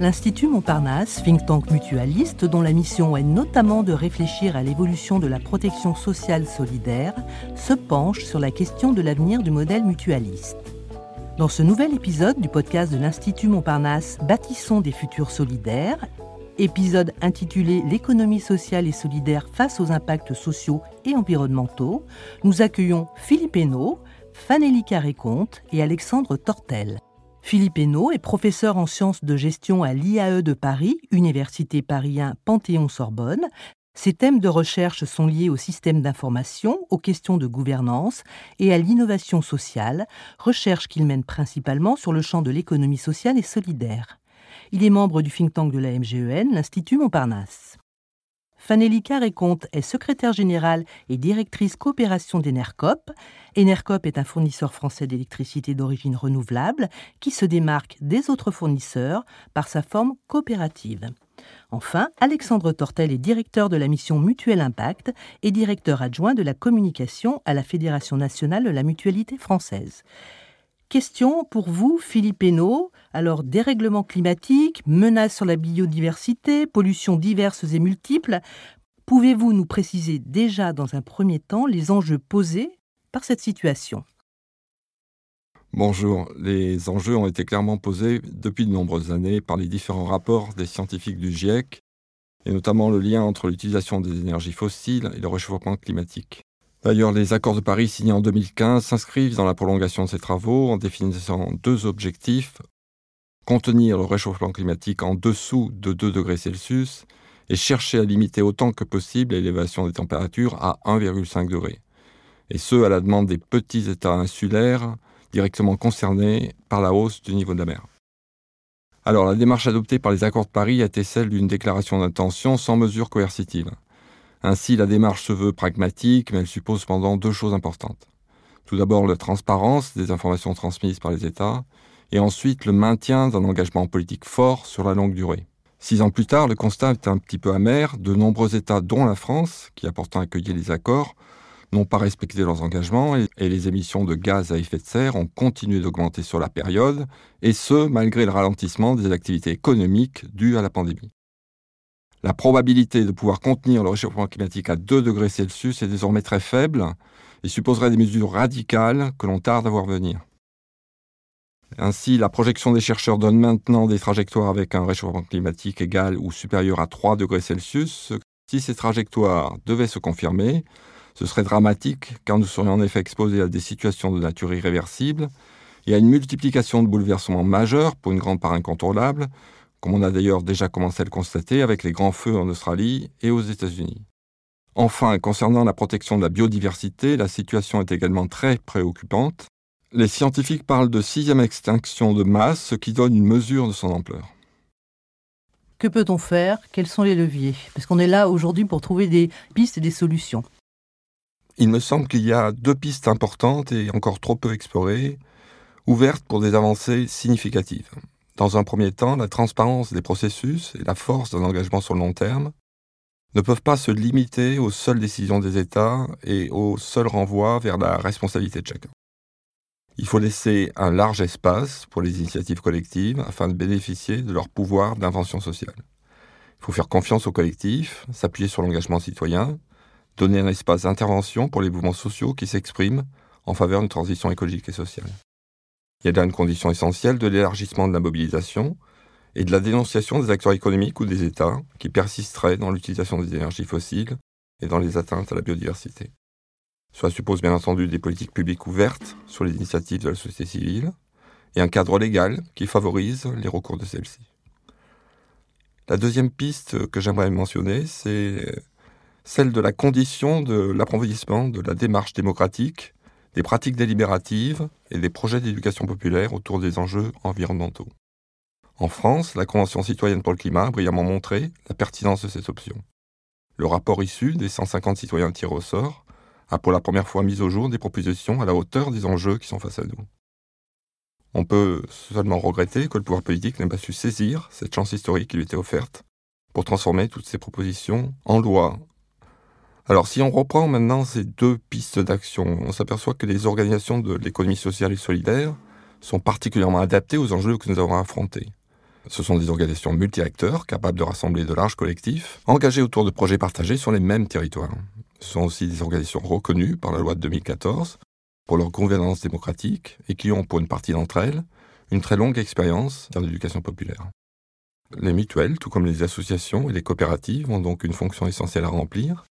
L'Institut Montparnasse, think tank mutualiste dont la mission est notamment de réfléchir à l'évolution de la protection sociale solidaire, se penche sur la question de l'avenir du modèle mutualiste. Dans ce nouvel épisode du podcast de l'Institut Montparnasse Bâtissons des futurs solidaires, épisode intitulé L'économie sociale et solidaire face aux impacts sociaux et environnementaux, nous accueillons Philippe Hainaut, Fanélie Carré-Comte et Alexandre Tortel. Philippe Hainaut est professeur en sciences de gestion à l'IAE de Paris, Université Paris Panthéon-Sorbonne. Ses thèmes de recherche sont liés au système d'information, aux questions de gouvernance et à l'innovation sociale, recherche qu'il mène principalement sur le champ de l'économie sociale et solidaire. Il est membre du think tank de la MGEN, l'Institut Montparnasse. Fanélie Carré-Comte est secrétaire générale et directrice coopération d'Enercop. Enercop est un fournisseur français d'électricité d'origine renouvelable qui se démarque des autres fournisseurs par sa forme coopérative. Enfin, Alexandre Tortel est directeur de la mission Mutuel Impact et directeur adjoint de la communication à la Fédération nationale de la mutualité française. Question pour vous, Philippe Hainaut. Alors, dérèglement climatique, menaces sur la biodiversité, pollutions diverses et multiples. Pouvez-vous nous préciser déjà dans un premier temps les enjeux posés par cette situation? Bonjour, les enjeux ont été clairement posés depuis de nombreuses années par les différents rapports des scientifiques du GIEC, et notamment le lien entre l'utilisation des énergies fossiles et le réchauffement climatique. D'ailleurs, les accords de Paris signés en 2015 s'inscrivent dans la prolongation de ces travaux en définissant deux objectifs contenir le réchauffement climatique en dessous de 2 degrés Celsius et chercher à limiter autant que possible l'élévation des températures à 1,5 degré. Et ce, à la demande des petits États insulaires directement concernés par la hausse du niveau de la mer. Alors, la démarche adoptée par les accords de Paris a été celle d'une déclaration d'intention sans mesure coercitive. Ainsi, la démarche se veut pragmatique, mais elle suppose cependant deux choses importantes. Tout d'abord, la transparence des informations transmises par les États, et ensuite le maintien d'un engagement politique fort sur la longue durée. Six ans plus tard, le constat est un petit peu amer. De nombreux États, dont la France, qui a pourtant accueilli les accords, n'ont pas respecté leurs engagements et, les émissions de gaz à effet de serre ont continué d'augmenter sur la période, et ce, malgré le ralentissement des activités économiques dues à la pandémie. La probabilité de pouvoir contenir le réchauffement climatique à 2 degrés Celsius est désormais très faible et supposerait des mesures radicales que l'on tarde à voir venir. Ainsi, la projection des chercheurs donne maintenant des trajectoires avec un réchauffement climatique égal ou supérieur à 3 degrés Celsius. Si ces trajectoires devaient se confirmer, ce serait dramatique car nous serions en effet exposés à des situations de nature irréversible et à une multiplication de bouleversements majeurs pour une grande part incontrôlable, comme on a d'ailleurs déjà commencé à le constater avec les grands feux en Australie et aux États-Unis. Enfin, concernant la protection de la biodiversité, la situation est également très préoccupante. Les scientifiques parlent de sixième extinction de masse, ce qui donne une mesure de son ampleur. Que peut-on faire? Quels sont les leviers? Parce qu'on est là aujourd'hui pour trouver des pistes et des solutions. Il me semble qu'il y a deux pistes importantes et encore trop peu explorées, ouvertes pour des avancées significatives. Dans un premier temps, la transparence des processus et la force d'un engagement sur le long terme ne peuvent pas se limiter aux seules décisions des États et au seul renvoi vers la responsabilité de chacun. Il faut laisser un large espace pour les initiatives collectives afin de bénéficier de leur pouvoir d'invention sociale. Il faut faire confiance aux collectifs, s'appuyer sur l'engagement citoyen, donner un espace d'intervention pour les mouvements sociaux qui s'expriment en faveur d'une transition écologique et sociale. Il y a là une condition essentielle de l'élargissement de la mobilisation et de la dénonciation des acteurs économiques ou des États qui persisteraient dans l'utilisation des énergies fossiles et dans les atteintes à la biodiversité. Cela suppose bien entendu des politiques publiques ouvertes sur les initiatives de la société civile et un cadre légal qui favorise les recours de celles-ci. La deuxième piste que j'aimerais mentionner, c'est celle de la condition de l'approfondissement de la démarche démocratique des pratiques délibératives et des projets d'éducation populaire autour des enjeux environnementaux. En France, la Convention citoyenne pour le climat a brillamment montré la pertinence de cette option. Le rapport issu des 150 citoyens tirés au sort a pour la première fois mis au jour des propositions à la hauteur des enjeux qui sont face à nous. On peut seulement regretter que le pouvoir politique n'ait pas su saisir cette chance historique qui lui était offerte pour transformer toutes ces propositions en loi alors si on reprend maintenant ces deux pistes d'action, on s'aperçoit que les organisations de l'économie sociale et solidaire sont particulièrement adaptées aux enjeux que nous avons affrontés. Ce sont des organisations multi-acteurs capables de rassembler de larges collectifs, engagés autour de projets partagés sur les mêmes territoires. Ce sont aussi des organisations reconnues par la loi de 2014 pour leur gouvernance démocratique et qui ont, pour une partie d'entre elles, une très longue expérience dans l'éducation populaire. Les mutuelles, tout comme les associations et les coopératives, ont donc une fonction essentielle à remplir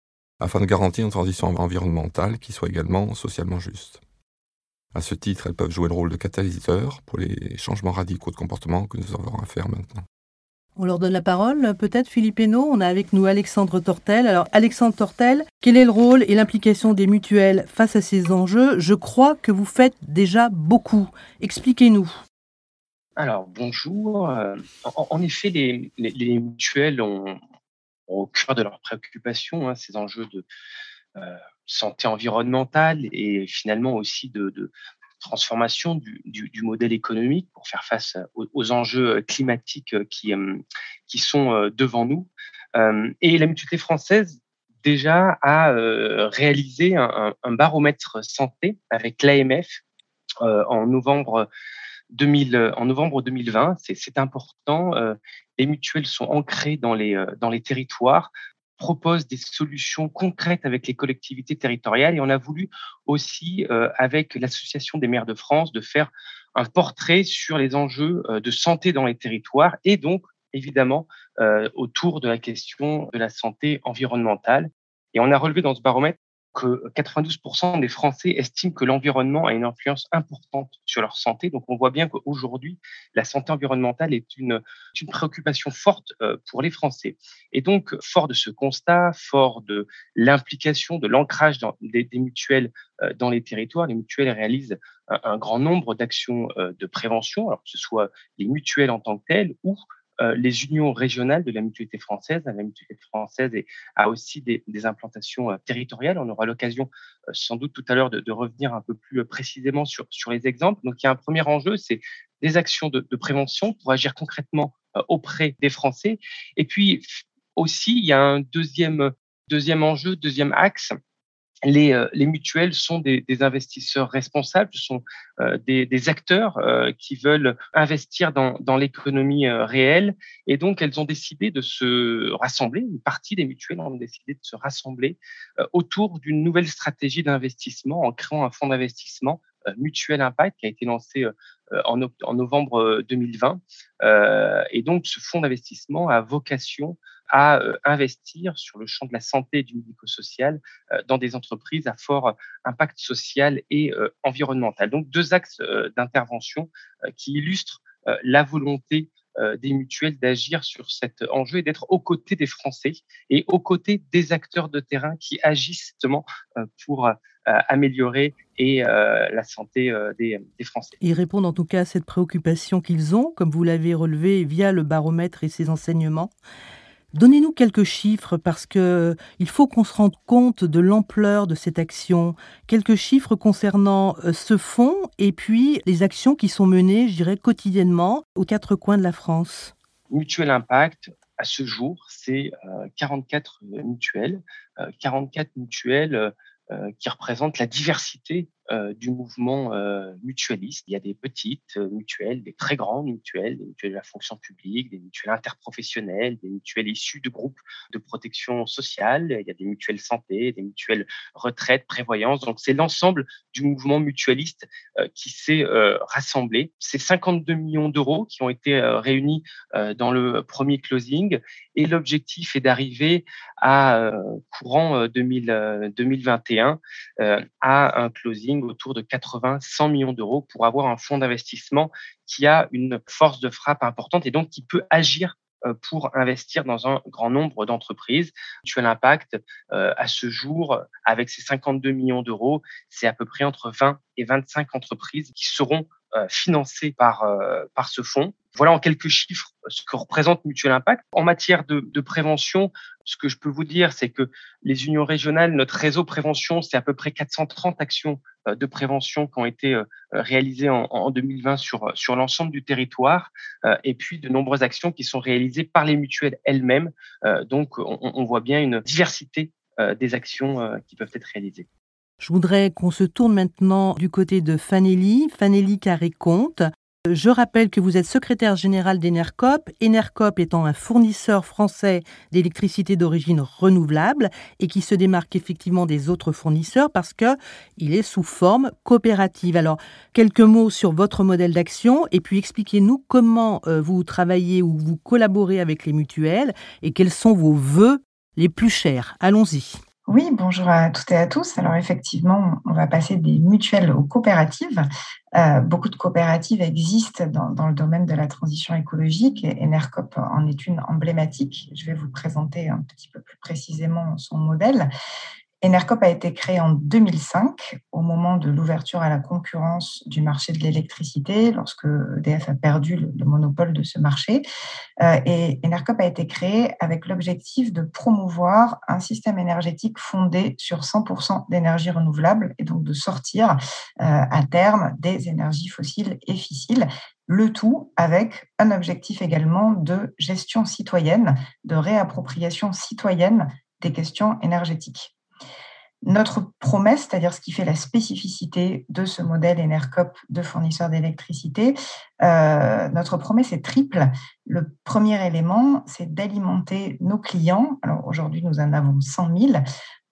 afin de garantir une transition environnementale qui soit également socialement juste. À ce titre, elles peuvent jouer le rôle de catalyseur pour les changements radicaux de comportement que nous avons à faire maintenant. On leur donne la parole, peut-être Philippe Hénaud. On a avec nous Alexandre Tortel. Alors, Alexandre Tortel, quel est le rôle et l'implication des mutuelles face à ces enjeux? Je crois que vous faites déjà beaucoup. Expliquez-nous. Alors, bonjour. Euh, en, effet, les, mutuelles ont, au cœur de leurs préoccupations hein, ces enjeux de euh, santé environnementale et finalement aussi de, transformation du, modèle économique pour faire face aux, enjeux climatiques qui, euh, qui sont devant nous. Et la mutualité française déjà a réalisé un, un baromètre santé avec l'AMF en novembre 2000, euh, en novembre 2020. C'est important. Euh, les mutuelles sont ancrées dans les, euh, dans les territoires proposent des solutions concrètes avec les collectivités territoriales et on a voulu aussi, avec l'Association des maires de France, de faire un portrait sur les enjeux de santé dans les territoires et donc évidemment autour de la question de la santé environnementale. Et on a relevé dans ce baromètre que 92% des Français estiment que l'environnement a une influence importante sur leur santé. Donc on voit bien qu'aujourd'hui, la santé environnementale est une, une préoccupation forte euh, pour les Français. Et donc, fort de ce constat, fort de l'implication, de l'ancrage des, mutuelles euh, dans les territoires, les mutuelles réalisent un, un grand nombre d'actions euh, de prévention, alors que ce soit les mutuelles en tant que telles ou euh, les unions régionales de la mutualité française. La mutualité française a aussi des, implantations euh, territoriales. On aura l'occasion euh, sans doute tout à l'heure de, revenir un peu plus précisément sur, sur les exemples. Donc il y a un premier enjeu, c'est des actions de, de, prévention pour agir concrètement auprès des Français. Et puis aussi, il y a un deuxième, deuxième enjeu, deuxième axe, euh, les, mutuelles sont des, investisseurs responsables, ce sont euh, des, acteurs euh, qui veulent investir dans, l'économie réelle et donc elles ont décidé de se rassembler, une partie des mutuelles ont décidé de se rassembler autour d'une nouvelle stratégie d'investissement en créant un fonds d'investissement Mutuel Impact qui a été lancé en, en novembre 2020. et donc ce fonds d'investissement a vocation à euh, investir sur le champ de la santé et du médico-social euh, dans des entreprises à fort impact social et euh, environnemental. Donc deux axes d'intervention qui illustrent la volonté des mutuelles d'agir sur cet enjeu et d'être aux côtés des Français et aux côtés des acteurs de terrain qui agissent justement pour améliorer la santé des, Français. Ils répondent en tout cas à cette préoccupation qu'ils ont, comme vous l'avez relevé via le baromètre et ses enseignements. Donnez-nous quelques chiffres parce que il faut qu'on se rende compte de l'ampleur de cette action. Quelques chiffres concernant euh, ce fonds et puis les actions qui sont menées, je dirais, quotidiennement aux quatre coins de la France. Mutuel Impact, à ce jour, c'est 44 euh, mutuelles, 44 euh, mutuelles qui représentent la diversité euh, du mouvement euh, mutualiste. Il y a des petites euh, mutuelles, des très grandes mutuelles, des mutuelles de la fonction publique, des mutuelles interprofessionnelles, des mutuelles issues de groupes de protection sociale. Il y a des mutuelles santé, des mutuelles retraite, prévoyance. Donc c'est l'ensemble du mouvement mutualiste qui s'est rassemblé. C'est 52 millions d'euros qui ont été réunis dans le premier closing et l'objectif est d'arriver à courant 2000, 2021 à un closing autour de 80-100 millions d'euros pour avoir un fonds d'investissement qui a une force de frappe importante et donc qui peut agir euh, pour investir dans un grand nombre d'entreprises. Mutual Impact, euh, à ce jour, avec ses 52 millions d'euros, c'est à peu près entre 20 et 25 entreprises qui seront euh, financées par, par ce fonds. Voilà en quelques chiffres ce que représente Mutual Impact. En matière de, de prévention, ce que je peux vous dire, c'est que les unions régionales, notre réseau prévention, c'est à peu près 430 actions de prévention qui ont été euh, réalisées en, en 2020 sur, sur l'ensemble du territoire, euh, et puis de nombreuses actions qui sont réalisées par les mutuelles elles-mêmes. Donc, on, on, voit bien une diversité des actions qui peuvent être réalisées. Je voudrais qu'on se tourne maintenant du côté de Fanelli, Fanelli Carré-Comte. Je rappelle que vous êtes secrétaire général d'Enercop, Enercop étant un fournisseur français d'électricité d'origine renouvelable et qui se démarque effectivement des autres fournisseurs parce que il est sous forme coopérative. Alors, quelques mots sur votre modèle d'action et puis expliquez-nous comment euh, vous travaillez ou vous collaborez avec les mutuelles et quels sont vos vœux les plus chers. Allons-y. Oui, bonjour à toutes et à tous. Alors effectivement, on va passer des mutuelles aux coopératives. Euh, beaucoup de coopératives existent dans, le domaine de la transition écologique et Enercop en est une emblématique. Je vais vous présenter un petit peu plus précisément son modèle. Enercop a été créé en 2005 au moment de l'ouverture à la concurrence du marché de l'électricité, lorsque EDF a perdu le, monopole de ce marché. Euh, et Enercop a été créé avec l'objectif de promouvoir un système énergétique fondé sur 100% d'énergie renouvelable et donc de sortir euh, à terme des énergies fossiles et fissiles le tout avec un objectif également de gestion citoyenne, de réappropriation citoyenne des questions énergétiques. Notre promesse, c'est-à-dire ce qui fait la spécificité de ce modèle Enercop de fournisseur d'électricité, euh, notre promesse est triple. Le premier élément, c'est d'alimenter nos clients. Alors aujourd'hui, nous en avons 100 000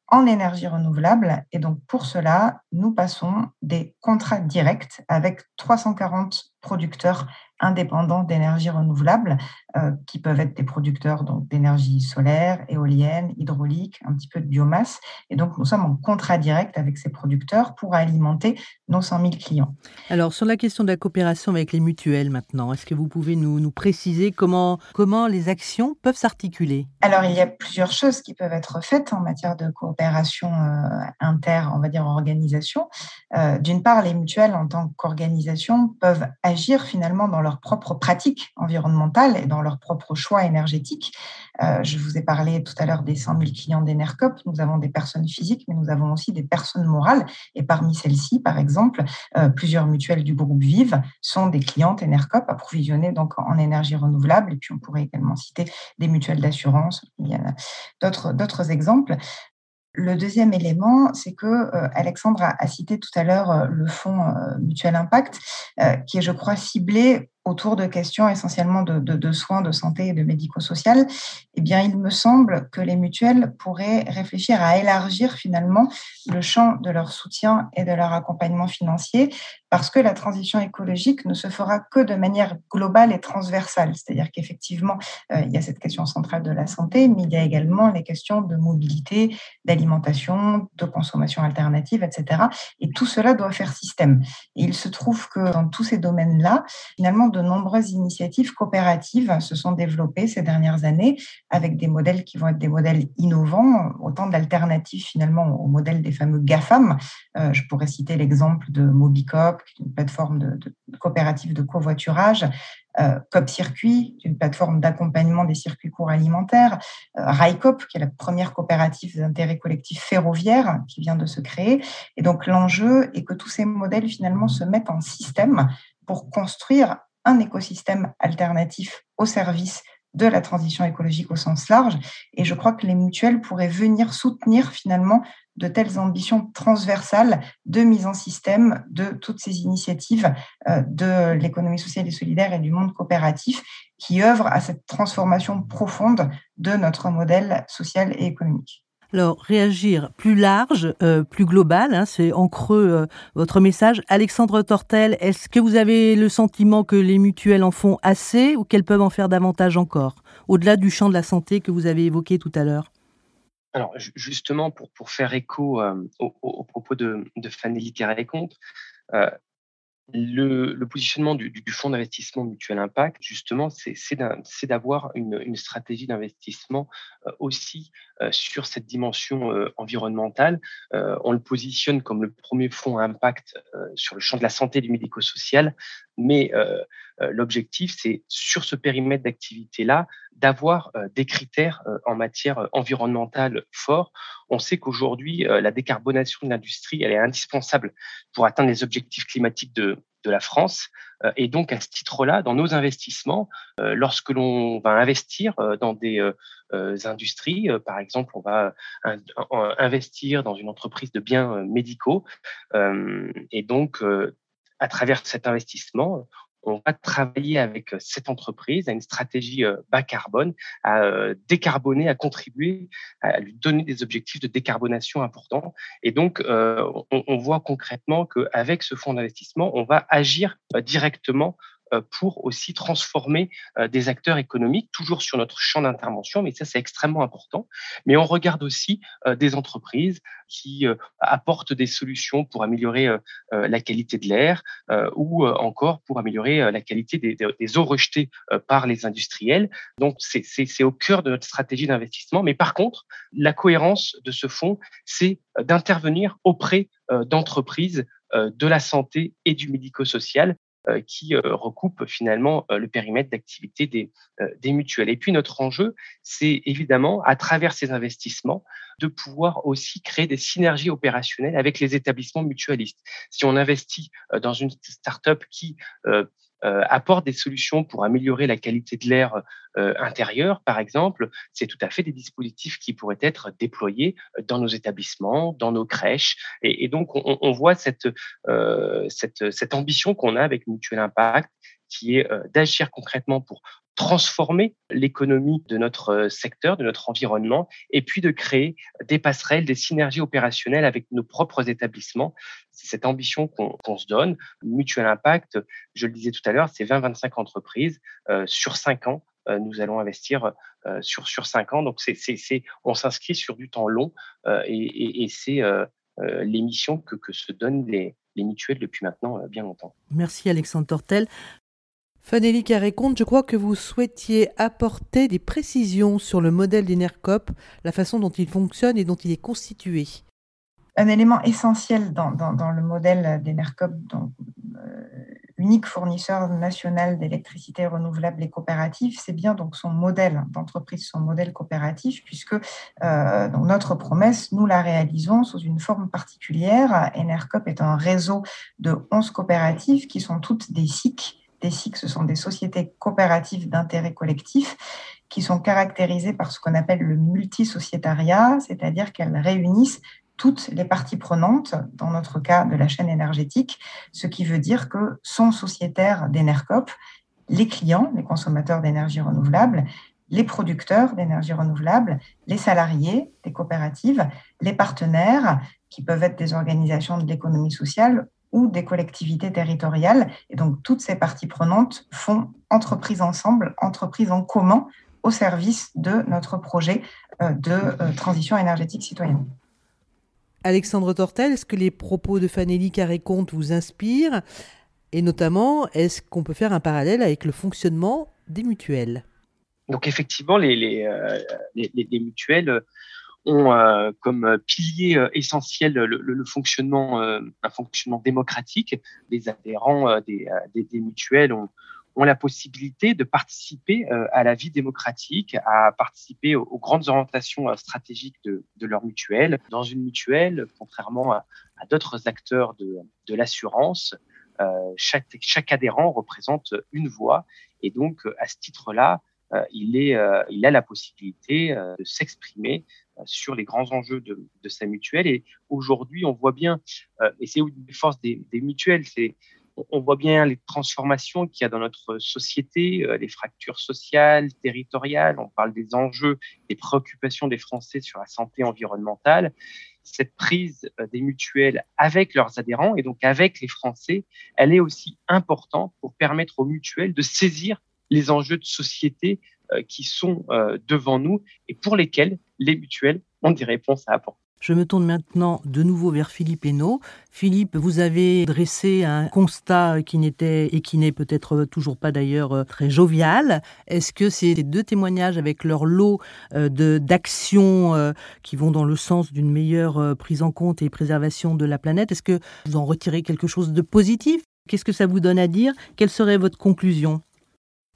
en énergie renouvelable. Et donc, pour cela, nous passons des contrats directs avec 340 producteurs indépendants d'énergie renouvelable, euh, qui peuvent être des producteurs d'énergie solaire, éolienne, hydraulique, un petit peu de biomasse. Et donc, nous sommes en contrat direct avec ces producteurs pour alimenter nos 100 000 clients. Alors, sur la question de la coopération avec les mutuelles maintenant, est-ce que vous pouvez nous, nous préciser comment, comment les actions peuvent s'articuler? Alors, il y a plusieurs choses qui peuvent être faites en matière de coopération euh, inter, on va dire, organisation. Euh, d'une part, les mutuelles, en tant qu'organisation, peuvent agir finalement dans leurs propres pratiques environnementales et dans leurs propres choix énergétiques. Euh, je vous ai parlé tout à l'heure des 100 000 clients d'Enercop. Nous avons des personnes physiques, mais nous avons aussi des personnes morales. Et parmi celles-ci, par exemple, euh, plusieurs mutuelles du groupe Vive sont des clientes Enercop approvisionnées donc en énergie renouvelable. Et puis, on pourrait également citer des mutuelles d'assurance. Il y a d'autres exemples. Le deuxième élément, c'est que euh, Alexandre a, cité tout à l'heure euh, le fonds euh, Mutuel Impact, qui est, je crois, ciblé autour de questions essentiellement de, soins, de santé et de médico-social, eh bien, il me semble que les mutuelles pourraient réfléchir à élargir finalement le champ de leur soutien et de leur accompagnement financier, parce que la transition écologique ne se fera que de manière globale et transversale. C'est-à-dire qu'effectivement, euh, il y a cette question centrale de la santé, mais il y a également les questions de mobilité, d'alimentation, de consommation alternative, etc. Et tout cela doit faire système. Et il se trouve que dans tous ces domaines-là, finalement, de nombreuses initiatives coopératives se sont développées ces dernières années avec des modèles qui vont être des modèles innovants, autant d'alternatives finalement au modèle des fameux GAFAM. Euh, je pourrais citer l'exemple de Mobicop, qui est une plateforme de, coopérative de covoiturage, euh, Circuit, une plateforme d'accompagnement des circuits courts alimentaires, euh, qui est la première coopérative d'intérêt collectif ferroviaire qui vient de se créer. Et donc l'enjeu est que tous ces modèles finalement se mettent en système pour construire un écosystème alternatif au service de la transition écologique au sens large. Et je crois que les mutuelles pourraient venir soutenir finalement de telles ambitions transversales de mise en système de toutes ces initiatives euh, de l'économie sociale et solidaire et du monde coopératif qui œuvrent à cette transformation profonde de notre modèle social et économique. Alors, réagir plus large, euh, plus global, hein, c'est en creux euh, votre message. Alexandre Tortel, est-ce que vous avez le sentiment que les mutuelles en font assez ou qu'elles peuvent en faire davantage encore, au-delà du champ de la santé que vous avez évoqué tout à l'heure? Alors justement, pour, faire écho euh, au, propos de, de Fanny Carré-Comte, le, positionnement du, fonds d'investissement mutuel impact, justement, c'est d'avoir une, stratégie d'investissement euh, aussi euh, sur cette dimension euh, environnementale. on le positionne comme le premier fonds impact sur le champ de la santé et du médico-social, mais l'objectif, c'est sur ce périmètre d'activité-là, d'avoir des critères en matière environnementale forts. On sait qu'aujourd'hui, la décarbonation de l'industrie, elle est indispensable pour atteindre les objectifs climatiques de, de la France. Euh, et donc, à ce titre-là, dans nos investissements, euh, lorsque l'on va investir euh, dans des industries, par exemple, on va investir dans une entreprise de biens médicaux, et donc, à travers cet investissement, on va travailler avec cette entreprise à une stratégie bas carbone, à décarboner, à contribuer, à lui donner des objectifs de décarbonation importants. Et donc, on, voit concrètement qu'avec ce fonds d'investissement, on va agir directement euh, pour aussi transformer euh, des acteurs économiques, toujours sur notre champ d'intervention, mais ça c'est extrêmement important. Mais on regarde aussi euh, des entreprises qui apportent des solutions pour améliorer la qualité de l'air ou encore pour améliorer la qualité des, eaux rejetées par les industriels. Donc c'est au cœur de notre stratégie d'investissement. Mais par contre, la cohérence de ce fonds, c'est d'intervenir auprès d'entreprises de la santé et du médico-social euh, qui euh, recoupe finalement euh, le périmètre d'activité des, des mutuelles. Et puis notre enjeu, c'est évidemment, à travers ces investissements, de pouvoir aussi créer des synergies opérationnelles avec les établissements mutualistes. Si on investit dans une start-up qui euh, apporte des solutions pour améliorer la qualité de l'air euh, intérieur, par exemple, c'est tout à fait des dispositifs qui pourraient être déployés dans nos établissements, dans nos crèches. Et, donc, on, voit cette, euh, cette, cette ambition qu'on a avec Mutuel Impact, qui est d'agir concrètement pour transformer l'économie de notre euh, secteur, de notre environnement, et puis de créer des passerelles, des synergies opérationnelles avec nos propres établissements. C'est cette ambition qu'on se donne. Mutual Impact, je le disais tout à l'heure, c'est 20-25 entreprises euh, sur 5 ans. Euh, nous allons investir sur sur cinq ans, donc on s'inscrit sur du temps long et, c'est l'émission que, que se donnent les, les mutuelles depuis maintenant bien longtemps. Merci Alexandre Tortel. Fanélie Carré-Comte, je crois que vous souhaitiez apporter des précisions sur le modèle d'Enercop, la façon dont il fonctionne et dont il est constitué. Un élément essentiel dans, le modèle d'Enercop, euh, unique fournisseur national d'électricité renouvelable et coopérative, c'est bien donc son modèle d'entreprise, son modèle coopératif, puisque euh, notre promesse, nous la réalisons sous une forme particulière. Enercop est un réseau de 11 coopératives qui sont toutes des SIC, des SIC, ce sont des sociétés coopératives d'intérêt collectif qui sont caractérisées par ce qu'on appelle le multisociétariat, c'est-à-dire qu'elles réunissent toutes les parties prenantes, dans notre cas de la chaîne énergétique, ce qui veut dire que sont sociétaires d'Enercop les clients, les consommateurs d'énergie renouvelable, les producteurs d'énergie renouvelable, les salariés des coopératives, les partenaires, qui peuvent être des organisations de l'économie sociale ou des collectivités territoriales. Et donc, toutes ces parties prenantes font entreprise ensemble, entreprise en commun au service de notre projet euh, de euh, transition énergétique citoyenne. Alexandre Tortel, est-ce que les propos de Fanélie Carré-Comte vous inspirent? Et notamment, est-ce qu'on peut faire un parallèle avec le fonctionnement des mutuelles? Donc effectivement, les, les, euh, les, les mutuelles ont euh, comme euh, pilier euh, essentiel le, fonctionnement, un fonctionnement démocratique. Les adhérents des, des, mutuelles ont, ont la possibilité de participer à la vie démocratique, à participer aux, grandes orientations stratégiques de, de, leur mutuelle. Dans une mutuelle, contrairement à, à d'autres acteurs de, de l'assurance, chaque, chaque adhérent représente une voix. Et donc, à ce titre-là, il, est, il a la possibilité de s'exprimer sur les grands enjeux de, sa mutuelle. Et aujourd'hui, on voit bien, euh, et c'est une des forces des, mutuelles, on voit bien les transformations qu'il y a dans notre société, euh, les fractures sociales, territoriales, on parle des enjeux, des préoccupations des Français sur la santé environnementale. Cette prise euh, des mutuelles avec leurs adhérents et donc avec les Français, elle est aussi importante pour permettre aux mutuelles de saisir les enjeux de société euh, qui sont euh, devant nous et pour lesquels les mutuelles ont des réponses à apporter. Je me tourne maintenant de nouveau vers Philippe Hainaut. Philippe, vous avez dressé un constat qui n'était et qui n'est peut-être toujours pas d'ailleurs euh, très jovial. Est-ce que ces deux témoignages avec leur lot d'actions qui vont dans le sens d'une meilleure prise en compte et préservation de la planète, est-ce que vous en retirez quelque chose de positif? Qu'est-ce que ça vous donne à dire? Quelle serait votre conclusion?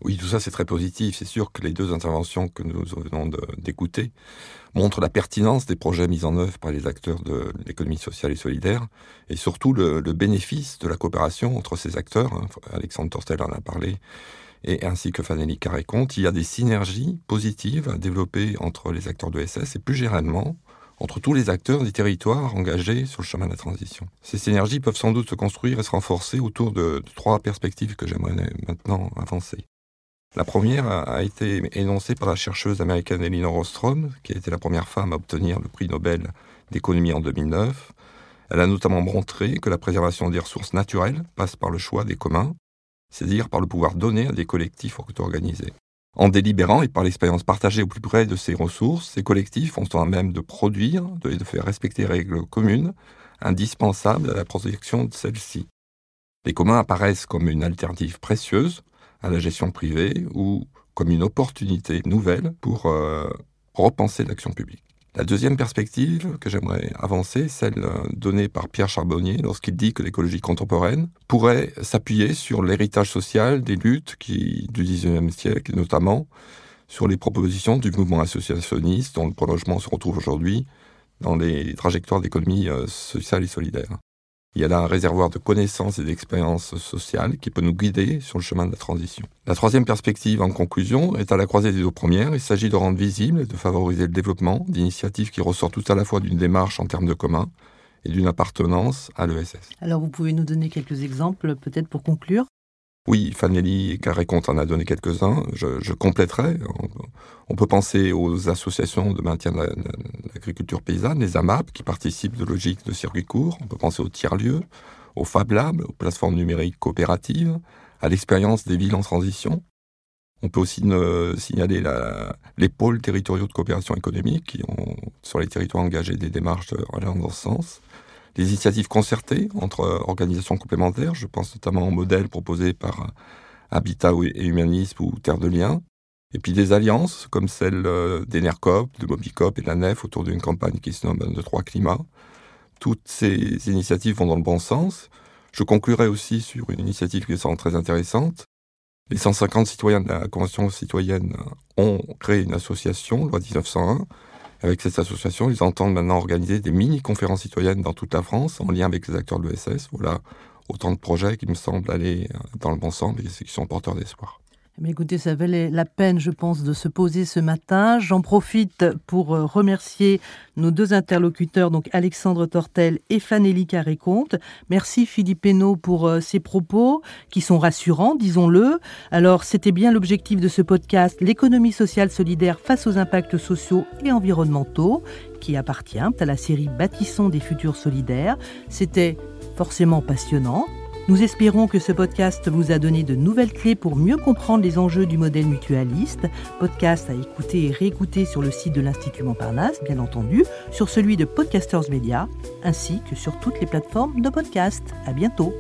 Oui, tout ça c'est très positif. C'est sûr que les deux interventions que nous venons d'écouter montrent la pertinence des projets mis en œuvre par les acteurs de l'économie sociale et solidaire, et surtout le, bénéfice de la coopération entre ces acteurs. Hein. Alexandre Torstel en a parlé, et ainsi que Fanélie Carré-Comte. Il y a des synergies positives à développer entre les acteurs de SS et plus généralement entre tous les acteurs des territoires engagés sur le chemin de la transition. Ces synergies peuvent sans doute se construire et se renforcer autour de, trois perspectives que j'aimerais maintenant avancer. La première a été énoncée par la chercheuse américaine Elinor Ostrom, qui a été la première femme à obtenir le prix Nobel d'économie en 2009. Elle a notamment montré que la préservation des ressources naturelles passe par le choix des communs, c'est-à-dire par le pouvoir donné à des collectifs auto-organisés. En délibérant et par l'expérience partagée au plus près de ces ressources, ces collectifs sont à même de produire, de, faire respecter les règles communes, indispensables à la protection de celles-ci. Les communs apparaissent comme une alternative précieuse à la gestion privée ou comme une opportunité nouvelle pour euh, repenser l'action publique. La deuxième perspective que j'aimerais avancer, celle euh, donnée par Pierre Charbonnier lorsqu'il dit que l'écologie contemporaine pourrait s'appuyer sur l'héritage social des luttes qui, du XIXe siècle, notamment sur les propositions du mouvement associationniste dont le prolongement se retrouve aujourd'hui dans les trajectoires d'économie euh, sociale et solidaire. Il y a là un réservoir de connaissances et d'expériences sociales qui peut nous guider sur le chemin de la transition. La troisième perspective, en conclusion, est à la croisée des deux premières. Il s'agit de rendre visible et de favoriser le développement d'initiatives qui ressortent tout à la fois d'une démarche en termes de commun et d'une appartenance à l'ESS. Alors vous pouvez nous donner quelques exemples peut-être pour conclure? Oui, Fanelli et Carré-Compte en a donné quelques-uns. Je, compléterai. On, peut penser aux associations de maintien de l'agriculture paysanne, les AMAP, qui participent de logiques de circuit court. On peut penser aux tiers-lieux, aux Fab Labs, aux plateformes numériques coopératives, à l'expérience des villes en transition. On peut aussi signaler les pôles territoriaux de coopération économique qui ont, sur les territoires engagés, des démarches allant dans ce sens des initiatives concertées entre organisations complémentaires. Je pense notamment au modèle proposé par Habitat et Humanisme ou Terre de Liens. Et puis des alliances comme celle euh, d'Enercop, de Mobicop et de la NEF autour d'une campagne qui se nomme De trois climats. Toutes ces initiatives vont dans le bon sens. Je conclurai aussi sur une initiative qui me semble très intéressante. Les 150 citoyens de la Convention citoyenne ont créé une association, loi 1901, avec cette association, ils entendent maintenant organiser des mini-conférences citoyennes dans toute la France en lien avec les acteurs de l'ESS. Voilà autant de projets qui me semblent aller dans le bon sens et qui sont porteurs d'espoir. Mais écoutez, ça valait la peine, je pense, de se poser ce matin. J'en profite pour euh, remercier nos deux interlocuteurs, donc Alexandre Tortel et Fanélie Carré-Comte. Merci Philippe Hainaut pour euh, ces propos qui sont rassurants, disons-le. Alors, c'était bien l'objectif de ce podcast, l'économie sociale solidaire face aux impacts sociaux et environnementaux, qui appartient à la série Bâtissons des futurs solidaires. C'était forcément passionnant, nous espérons que ce podcast vous a donné de nouvelles clés pour mieux comprendre les enjeux du modèle mutualiste. Podcast à écouter et réécouter sur le site de l'Institut Montparnasse, bien entendu, sur celui de Podcasters Media, ainsi que sur toutes les plateformes de podcast. À bientôt!